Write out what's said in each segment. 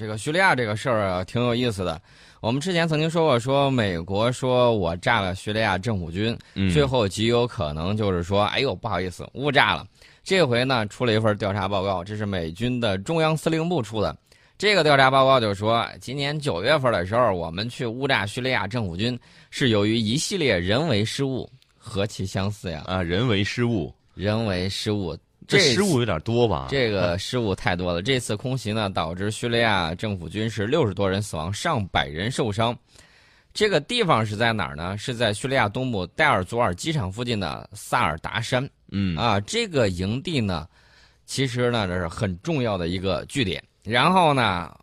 这个叙利亚这个事儿啊，挺有意思的。我们之前曾经说过，说美国说我炸了叙利亚政府军，最后极有可能就是说，哎呦，不好意思，误炸了。这回呢，出了一份调查报告，这是美军的中央司令部出的。这个调查报告就说，今年九月份的时候，我们去误炸叙利亚政府军，是由于一系列人为失误。何其相似呀！啊，人为失误，人为失误。这失误有点多吧？这个失误太多了。这次空袭呢，导致叙利亚政府军是六十多人死亡，上百人受伤。这个地方是在哪儿呢？是在叙利亚东部戴尔祖尔机场附近的萨尔达山。嗯啊，这个营地呢，其实呢这是很重要的一个据点。然后呢？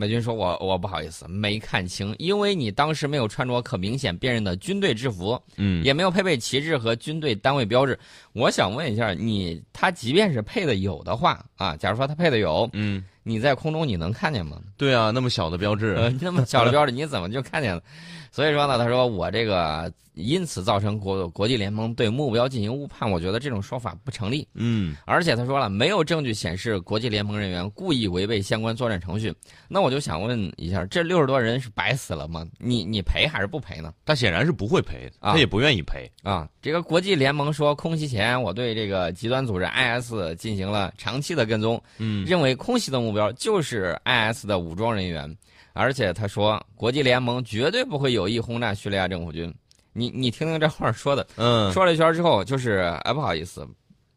美军说：“我我不好意思，没看清，因为你当时没有穿着可明显辨认的军队制服，嗯，也没有配备旗帜和军队单位标志。我想问一下，你他即便是配的有的话啊，假如说他配的有，嗯，你在空中你能看见吗？对啊，那么小的标志，那么小的标志，你怎么就看见了？所以说呢，他说我这个。”因此造成国国际联盟对目标进行误判，我觉得这种说法不成立。嗯，而且他说了，没有证据显示国际联盟人员故意违背相关作战程序。那我就想问一下，这六十多人是白死了吗？你你赔还是不赔呢？他显然是不会赔，他也不愿意赔啊。这个国际联盟说，空袭前我对这个极端组织 IS 进行了长期的跟踪，嗯，认为空袭的目标就是 IS 的武装人员。而且他说，国际联盟绝对不会有意轰炸叙利亚政府军。你你听听这话说的，嗯，说了一圈之后，就是哎不好意思，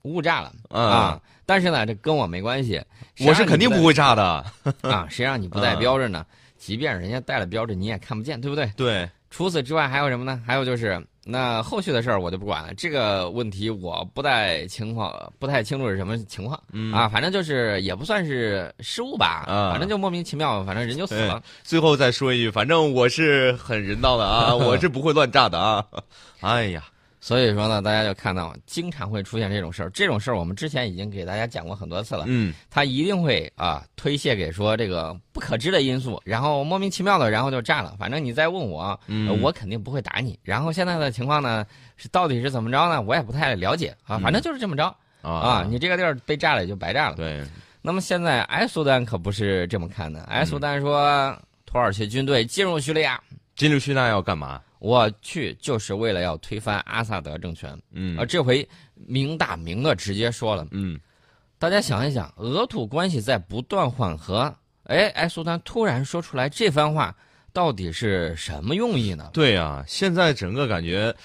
误炸了啊！但是呢，这跟我没关系，我是肯定不会炸的 啊！谁让你不带标志呢？即便人家带了标志，你也看不见，对不对？对。除此之外还有什么呢？还有就是。那后续的事儿我就不管了，这个问题我不太情况不太清楚是什么情况啊，反正就是也不算是失误吧，反正就莫名其妙，反正人就死了。最后再说一句，反正我是很人道的啊，我是不会乱炸的啊。哎呀。所以说呢，大家就看到经常会出现这种事儿。这种事儿我们之前已经给大家讲过很多次了。嗯，他一定会啊推卸给说这个不可知的因素，然后莫名其妙的，然后就炸了。反正你再问我，我肯定不会打你。然后现在的情况呢，是到底是怎么着呢？我也不太了解啊。反正就是这么着啊。你这个地儿被炸了也就白炸了。对。那么现在埃苏丹可不是这么看的。埃苏丹说，土耳其军队进入叙利亚，进入叙利亚要干嘛？我去就是为了要推翻阿萨德政权，嗯，而这回明打明的直接说了，嗯，大家想一想，俄土关系在不断缓和，哎，埃苏丹突然说出来这番话，到底是什么用意呢？对呀，现在整个感觉，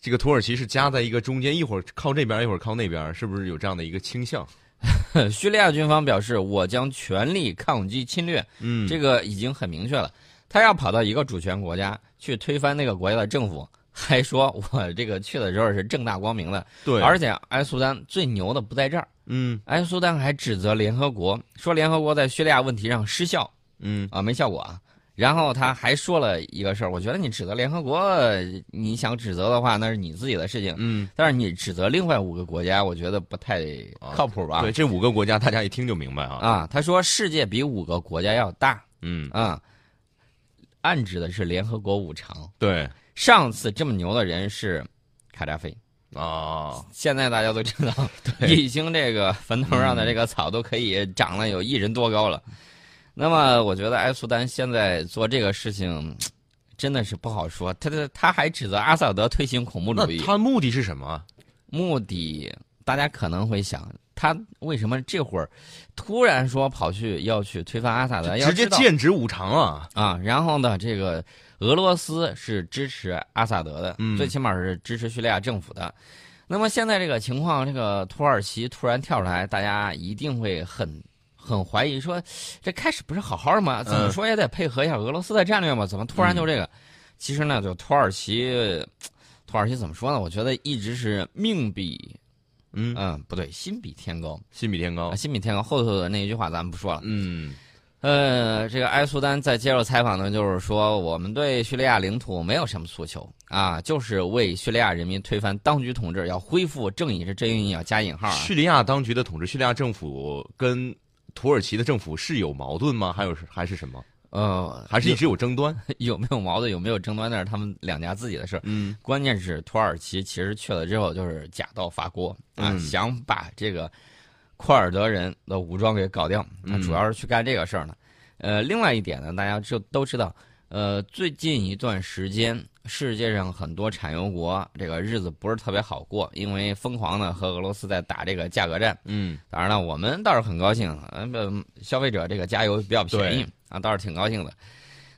这个土耳其是夹在一个中间，一会儿靠这边，一会儿靠那边，是不是有这样的一个倾向？叙利亚军方表示，我将全力抗击侵略，嗯，这个已经很明确了。他要跑到一个主权国家去推翻那个国家的政府，还说 我这个去的时候是正大光明的。对，而且埃苏丹最牛的不在这儿。嗯，埃苏丹还指责联合国，说联合国在叙利亚问题上失效。嗯，啊，没效果啊。然后他还说了一个事儿，我觉得你指责联合国，你想指责的话，那是你自己的事情。嗯，但是你指责另外五个国家，我觉得不太靠谱吧？对，这五个国家大家一听就明白啊。啊，他说世界比五个国家要大。嗯啊。暗指的是联合国五常。对，上次这么牛的人是卡扎菲啊。现在大家都知道，已经这个坟头上的这个草都可以长了有一人多高了。那么，我觉得埃苏丹现在做这个事情真的是不好说。他他他还指责阿萨德推行恐怖主义。他目的是什么？目的大家可能会想。他为什么这会儿突然说跑去要去推翻阿萨德？直接剑指五常啊！啊，然后呢，这个俄罗斯是支持阿萨德的，最起码是支持叙利亚政府的。那么现在这个情况，这个土耳其突然跳出来，大家一定会很很怀疑，说这开始不是好好的吗？怎么说也得配合一下俄罗斯的战略嘛？怎么突然就这个？其实呢，就土耳其，土耳其怎么说呢？我觉得一直是命比。嗯嗯，不对，心比天高，心比天高，心比天高。后头的那一句话咱们不说了。嗯，呃，这个埃苏丹在接受采访呢，就是说我们对叙利亚领土没有什么诉求啊，就是为叙利亚人民推翻当局统治，要恢复正义。这正义要加引号。叙利亚当局的统治，叙利亚政府跟土耳其的政府是有矛盾吗？还有是还是什么？呃，还是一直有争端，有没有矛盾，有没有争端，那是他们两家自己的事儿。嗯，关键是土耳其其实去了之后就是假道伐锅啊，想把这个库尔德人的武装给搞掉，他主要是去干这个事儿呢。呃，另外一点呢，大家就都知道，呃，最近一段时间，世界上很多产油国这个日子不是特别好过，因为疯狂的和俄罗斯在打这个价格战。嗯，当然了，我们倒是很高兴，呃，消费者这个加油比较便宜啊，倒是挺高兴的。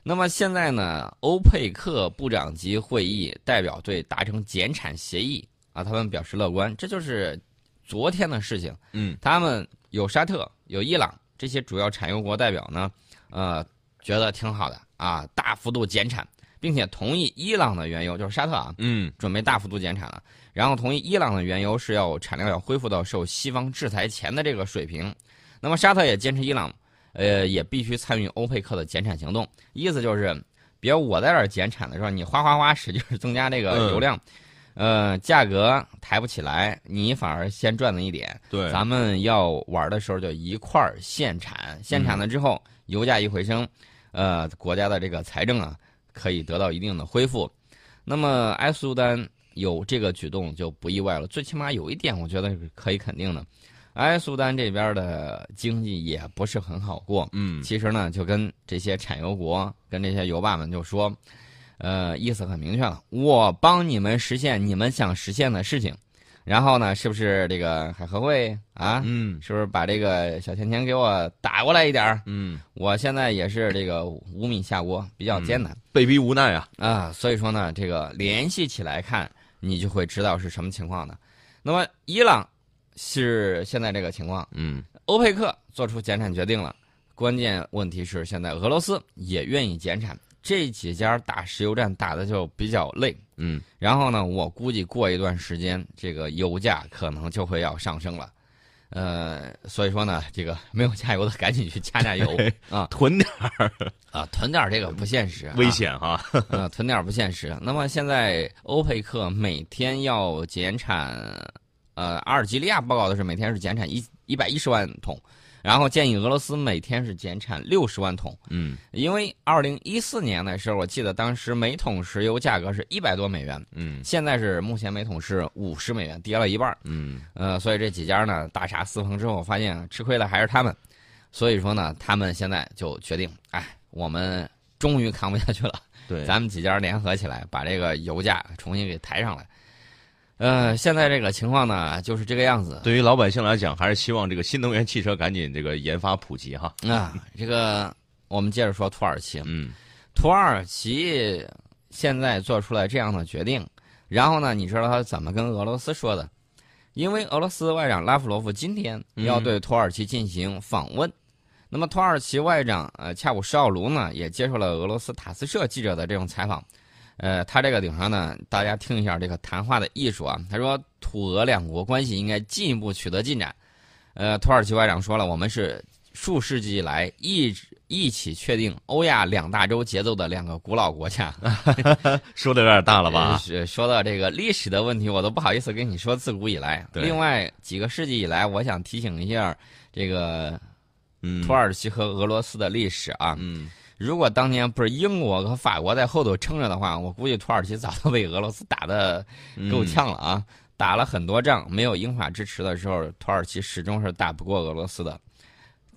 那么现在呢，欧佩克部长级会议代表队达成减产协议啊，他们表示乐观，这就是昨天的事情。嗯，他们有沙特、有伊朗这些主要产油国代表呢，呃，觉得挺好的啊，大幅度减产，并且同意伊朗的原油就是沙特啊，嗯，准备大幅度减产了，然后同意伊朗的原油是要产量要恢复到受西方制裁前的这个水平。那么沙特也坚持伊朗。呃，也必须参与欧佩克的减产行动，意思就是，别我在这儿减产的时候，你哗哗哗使劲增加这个油量，呃，价格抬不起来，你反而先赚了一点。对，咱们要玩的时候就一块儿限产，限产了之后，油价一回升，呃，国家的这个财政啊可以得到一定的恢复。那么埃苏丹有这个举动就不意外了，最起码有一点我觉得是可以肯定的。埃苏丹这边的经济也不是很好过，嗯，其实呢，就跟这些产油国、跟这些油霸们就说，呃，意思很明确了，我帮你们实现你们想实现的事情，然后呢，是不是这个海合会啊？嗯，是不是把这个小钱钱给我打过来一点儿？嗯，我现在也是这个无米下锅，比较艰难，被逼无奈啊啊，所以说呢，这个联系起来看，你就会知道是什么情况的。那么伊朗。是现在这个情况，嗯，欧佩克做出减产决定了，关键问题是现在俄罗斯也愿意减产，这几家打石油战打的就比较累，嗯，然后呢，我估计过一段时间这个油价可能就会要上升了，呃，所以说呢，这个没有加油的赶紧去加加油。啊，囤点儿。啊，囤点儿这个不现实，危险哈，呃，囤点儿不现实。那么现在欧佩克每天要减产。呃，阿尔及利亚报告的是每天是减产一一百一十万桶，然后建议俄罗斯每天是减产六十万桶。嗯，因为二零一四年的时候，我记得当时每桶石油价格是一百多美元。嗯，现在是目前每桶是五十美元，跌了一半。嗯，呃，所以这几家呢大杀四方之后，发现吃亏的还是他们。所以说呢，他们现在就决定，哎，我们终于扛不下去了。对，咱们几家联合起来，把这个油价重新给抬上来。呃，现在这个情况呢，就是这个样子。对于老百姓来讲，还是希望这个新能源汽车赶紧这个研发普及哈。啊，这个我们接着说土耳其。嗯，土耳其现在做出来这样的决定，然后呢，你知道他怎么跟俄罗斯说的？因为俄罗斯外长拉夫罗夫今天要对土耳其进行访问，那么土耳其外长呃恰武什奥卢呢，也接受了俄罗斯塔斯社记者的这种采访。呃，他这个顶上呢，大家听一下这个谈话的艺术啊。他说，土俄两国关系应该进一步取得进展。呃，土耳其外长说了，我们是数世纪以来一直一起确定欧亚两大洲节奏的两个古老国家。说的有点大了吧？是说到这个历史的问题，我都不好意思跟你说自古以来。另外几个世纪以来，我想提醒一下这个土耳其和俄罗斯的历史啊。嗯。如果当年不是英国和法国在后头撑着的话，我估计土耳其早都被俄罗斯打的够呛了啊！打了很多仗，没有英法支持的时候，土耳其始终是打不过俄罗斯的。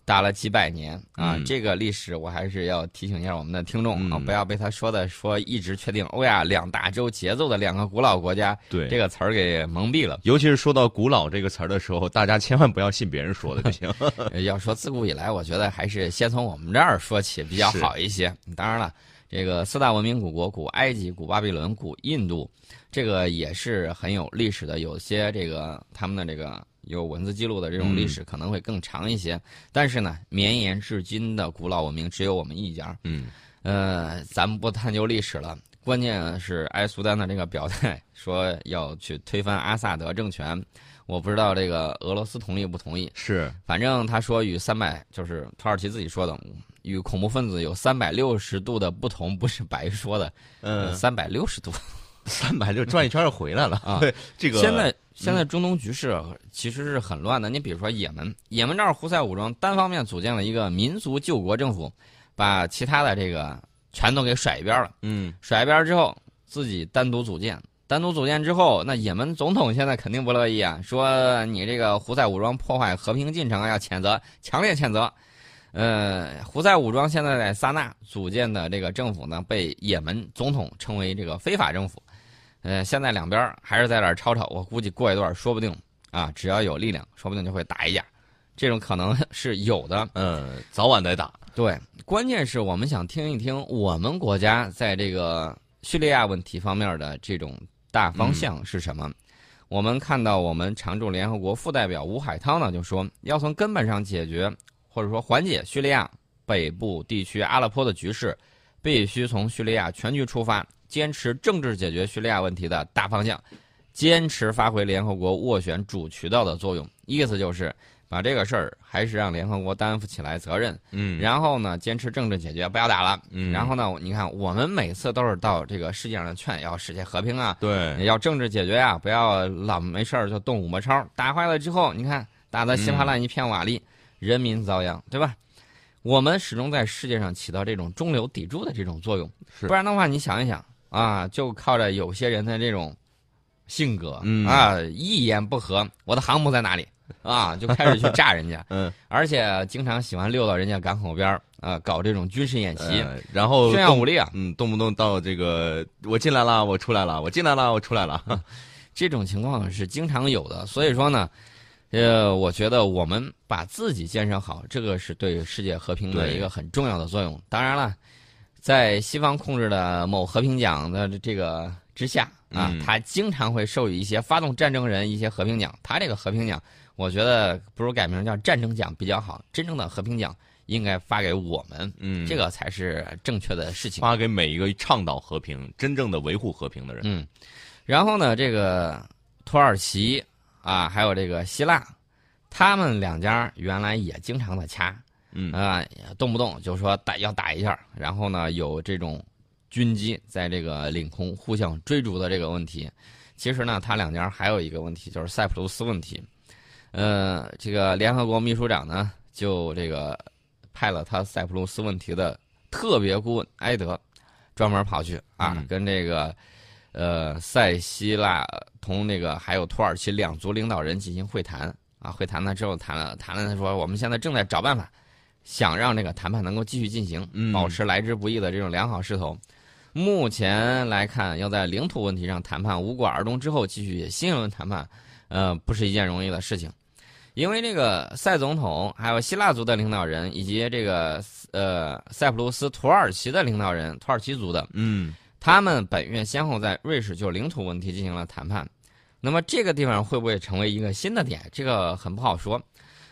打了几百年啊，这个历史我还是要提醒一下我们的听众啊，不要被他说的说一直确定欧亚两大洲节奏的两个古老国家，对这个词儿给蒙蔽了。尤其是说到“古老”这个词儿的时候，大家千万不要信别人说的就行。要说自古以来，我觉得还是先从我们这儿说起比较好一些。当然了，这个四大文明古国——古埃及、古巴比伦、古印度，这个也是很有历史的，有些这个他们的这个。有文字记录的这种历史可能会更长一些，但是呢，绵延至今的古老文明只有我们一家。嗯，呃，咱们不探究历史了，关键是埃苏丹的这个表态，说要去推翻阿萨德政权，我不知道这个俄罗斯同意不同意。是，反正他说与三百，就是土耳其自己说的，与恐怖分子有三百六十度的不同，不是白说的。嗯，三百六十度。三百六转一圈又回来了啊！对，这个现在现在中东局势其实是很乱的。你比如说也门，也门这儿胡塞武装单方面组建了一个民族救国政府，把其他的这个全都给甩一边了。嗯，甩一边之后，自己单独组建，单独组建之后，那也门总统现在肯定不乐意啊，说你这个胡塞武装破坏和平进程要谴责，强烈谴责。呃，胡塞武装现在在萨那组建的这个政府呢，被也门总统称为这个非法政府。呃，现在两边还是在这吵吵，我估计过一段说不定啊，只要有力量，说不定就会打一架，这种可能 是有的。嗯，早晚得打。对，关键是我们想听一听我们国家在这个叙利亚问题方面的这种大方向是什么。我们看到，我们常驻联合国副代表吴海涛呢就说，要从根本上解决。或者说缓解叙利亚北部地区阿勒颇的局势，必须从叙利亚全局出发，坚持政治解决叙利亚问题的大方向，坚持发挥联合国斡旋主渠道的作用。意思就是把这个事儿还是让联合国担负起来责任。嗯，然后呢，坚持政治解决，不要打了。嗯，然后呢，你看我们每次都是到这个世界上劝要世界和平啊，对，要政治解决啊，不要老没事儿就动五毛钞，打坏了之后，你看打得稀巴烂一片瓦砾。人民遭殃，对吧？我们始终在世界上起到这种中流砥柱的这种作用，不然的话，你想一想啊，就靠着有些人的这种性格啊，一言不合，我的航母在哪里啊，就开始去炸人家，嗯，而且经常喜欢溜到人家港口边啊，搞这种军事演习，然后炫耀武力啊，嗯，动不动到这个我进来了，我出来了，我进来了，我出来了，这种情况是经常有的，所以说呢。呃，我觉得我们把自己建设好，这个是对世界和平的一个很重要的作用。当然了，在西方控制的某和平奖的这个之下啊，他经常会授予一些发动战争人一些和平奖。他这个和平奖，我觉得不如改名叫战争奖比较好。真正的和平奖应该发给我们，嗯，这个才是正确的事情。发给每一个倡导和平、真正的维护和平的人。嗯，然后呢，这个土耳其。啊，还有这个希腊，他们两家原来也经常的掐，嗯啊，动不动就说打要打一下，然后呢有这种军机在这个领空互相追逐的这个问题。其实呢，他两家还有一个问题，就是塞浦路斯问题。呃，这个联合国秘书长呢，就这个派了他塞浦路斯问题的特别顾问埃德，专门跑去啊，跟这个。呃，塞希腊同那个还有土耳其两族领导人进行会谈啊，会谈呢之后谈了谈了，他说我们现在正在找办法，想让这个谈判能够继续进行，保持来之不易的这种良好势头。目前来看，要在领土问题上谈判无果而终之后继续新一轮谈判，呃，不是一件容易的事情，因为这个塞总统还有希腊族的领导人以及这个呃塞浦路斯土耳其的领导人，土耳其族的，嗯。他们本月先后在瑞士就领土问题进行了谈判，那么这个地方会不会成为一个新的点？这个很不好说。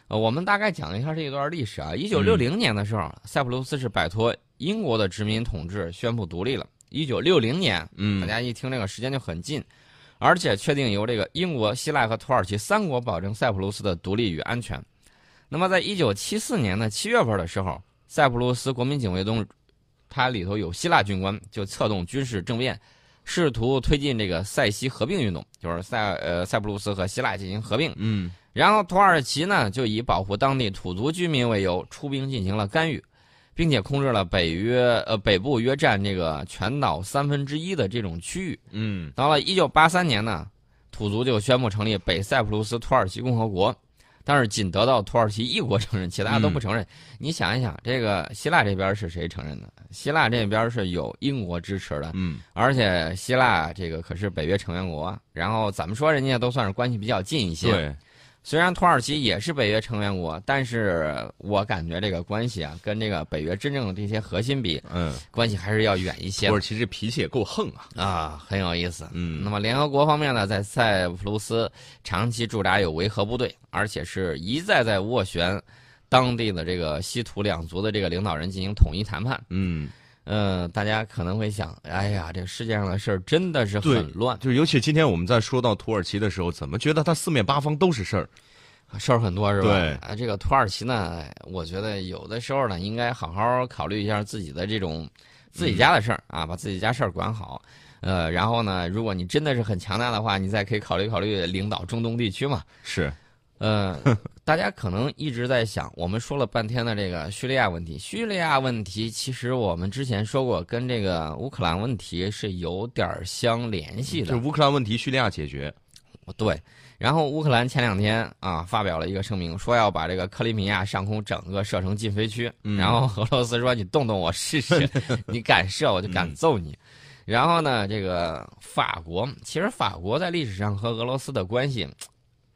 呃，我们大概讲一下这一段历史啊。一九六零年的时候，塞浦路斯是摆脱英国的殖民统治，宣布独立了。一九六零年，嗯，大家一听这个时间就很近，而且确定由这个英国、希腊和土耳其三国保证塞浦路斯的独立与安全。那么，在一九七四年的七月份的时候，塞浦路斯国民警卫队。它里头有希腊军官，就策动军事政变，试图推进这个塞西合并运动，就是塞呃塞浦路斯和希腊进行合并。嗯，然后土耳其呢就以保护当地土族居民为由，出兵进行了干预，并且控制了北约呃北部约占这个全岛三分之一的这种区域。嗯，到了一九八三年呢，土族就宣布成立北塞浦路斯土耳其共和国。但是仅得到土耳其一国承认，其他都不承认。你想一想，这个希腊这边是谁承认的？希腊这边是有英国支持的，嗯，而且希腊这个可是北约成员国。然后怎么说，人家都算是关系比较近一些。对。虽然土耳其也是北约成员国，但是我感觉这个关系啊，跟这个北约真正的这些核心比，嗯，关系还是要远一些。土耳其这脾气也够横啊！啊，很有意思。嗯，那么联合国方面呢，在塞浦路斯长期驻扎有维和部队，而且是一再在斡旋当地的这个西土两族的这个领导人进行统一谈判。嗯。嗯，大家可能会想，哎呀，这个世界上的事儿真的是很乱。就是尤其今天我们在说到土耳其的时候，怎么觉得它四面八方都是事儿，事儿很多是吧？对。啊，这个土耳其呢，我觉得有的时候呢，应该好好考虑一下自己的这种自己家的事儿啊，把自己家事儿管好。呃，然后呢，如果你真的是很强大的话，你再可以考虑考虑领导中东地区嘛。是。呃，大家可能一直在想，我们说了半天的这个叙利亚问题，叙利亚问题其实我们之前说过，跟这个乌克兰问题是有点相联系的。就乌克兰问题，叙利亚解决。对，然后乌克兰前两天啊发表了一个声明，说要把这个克里米亚上空整个设成禁飞区。然后俄罗斯说：“你动动我试试，你敢射我就敢揍你。”然后呢，这个法国其实法国在历史上和俄罗斯的关系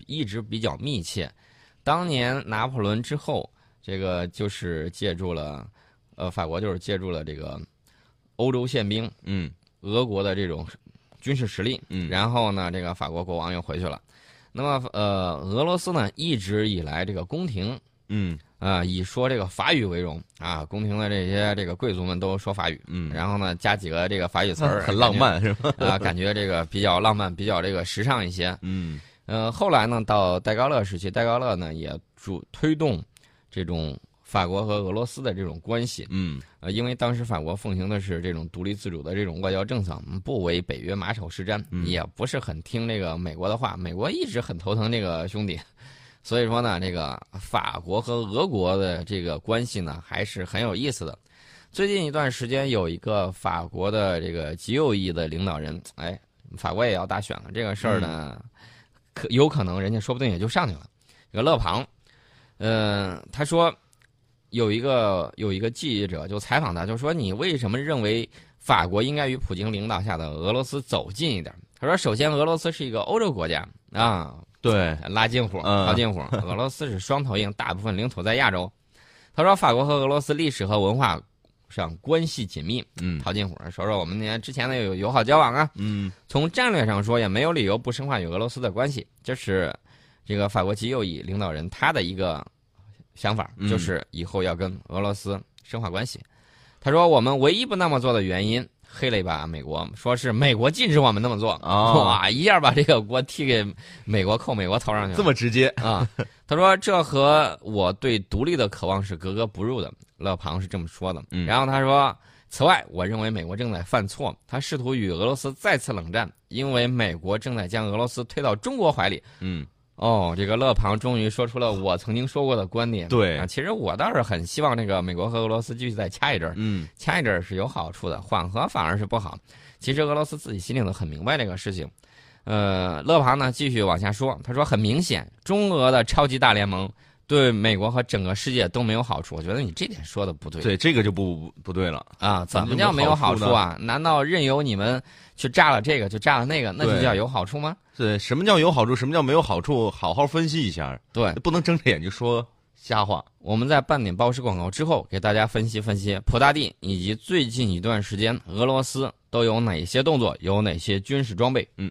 一直比较密切。当年拿破仑之后，这个就是借助了，呃，法国就是借助了这个欧洲宪兵，嗯，俄国的这种军事实力，嗯，然后呢，这个法国国王又回去了。那么，呃，俄罗斯呢，一直以来这个宫廷，嗯，啊，以说这个法语为荣啊，宫廷的这些这个贵族们都说法语，嗯，然后呢，加几个这个法语词儿，很浪漫是吧？啊，感觉这个比较浪漫，比较这个时尚一些。嗯，呃，后来呢，到戴高乐时期，戴高乐呢也主推动这种法国和俄罗斯的这种关系，嗯，呃，因为当时法国奉行的是这种独立自主的这种外交政策，不为北约马首是瞻，也不是很听这个美国的话，美国一直很头疼这个兄弟，所以说呢，这个法国和俄国的这个关系呢还是很有意思的。最近一段时间，有一个法国的这个极右翼的领导人，哎，法国也要大选了，这个事儿呢，可有可能人家说不定也就上去了。这个勒庞，嗯，他说。有一个有一个记者就采访他，就说你为什么认为法国应该与普京领导下的俄罗斯走近一点？他说，首先俄罗斯是一个欧洲国家啊，对，拉近乎，套近乎。俄罗斯是双头鹰，大部分领土在亚洲。他说，法国和俄罗斯历史和文化上关系紧密，嗯，陶金虎。说说我们那之前呢有友好交往啊，嗯，从战略上说也没有理由不深化与俄罗斯的关系。这是这个法国极右翼领导人他的一个。想法就是以后要跟俄罗斯深化关系。他说：“我们唯一不那么做的原因，黑了一把美国，说是美国禁止我们那么做。”哇，一下把这个锅踢给美国，扣美国头上去了，这么直接啊！他说：“这和我对独立的渴望是格格不入的。”勒庞是这么说的。嗯然后他说：“此外，我认为美国正在犯错，他试图与俄罗斯再次冷战，因为美国正在将俄罗斯推到中国怀里。”嗯。哦，这个勒庞终于说出了我曾经说过的观点。对啊，其实我倒是很希望这个美国和俄罗斯继续再掐一阵儿。嗯，掐一阵儿是有好处的，缓和反而是不好。其实俄罗斯自己心里头很明白这个事情。呃，勒庞呢继续往下说，他说很明显，中俄的超级大联盟对美国和整个世界都没有好处。我觉得你这点说的不对。对，这个就不不对了啊！怎么叫没有好处啊？难道任由你们去炸了这个就炸了那个，那就叫有好处吗？对，什么叫有好处？什么叫没有好处？好好分析一下。对，不能睁着眼睛说瞎话。我们在半点报时广告之后，给大家分析分析普大帝以及最近一段时间俄罗斯都有哪些动作，有哪些军事装备。嗯。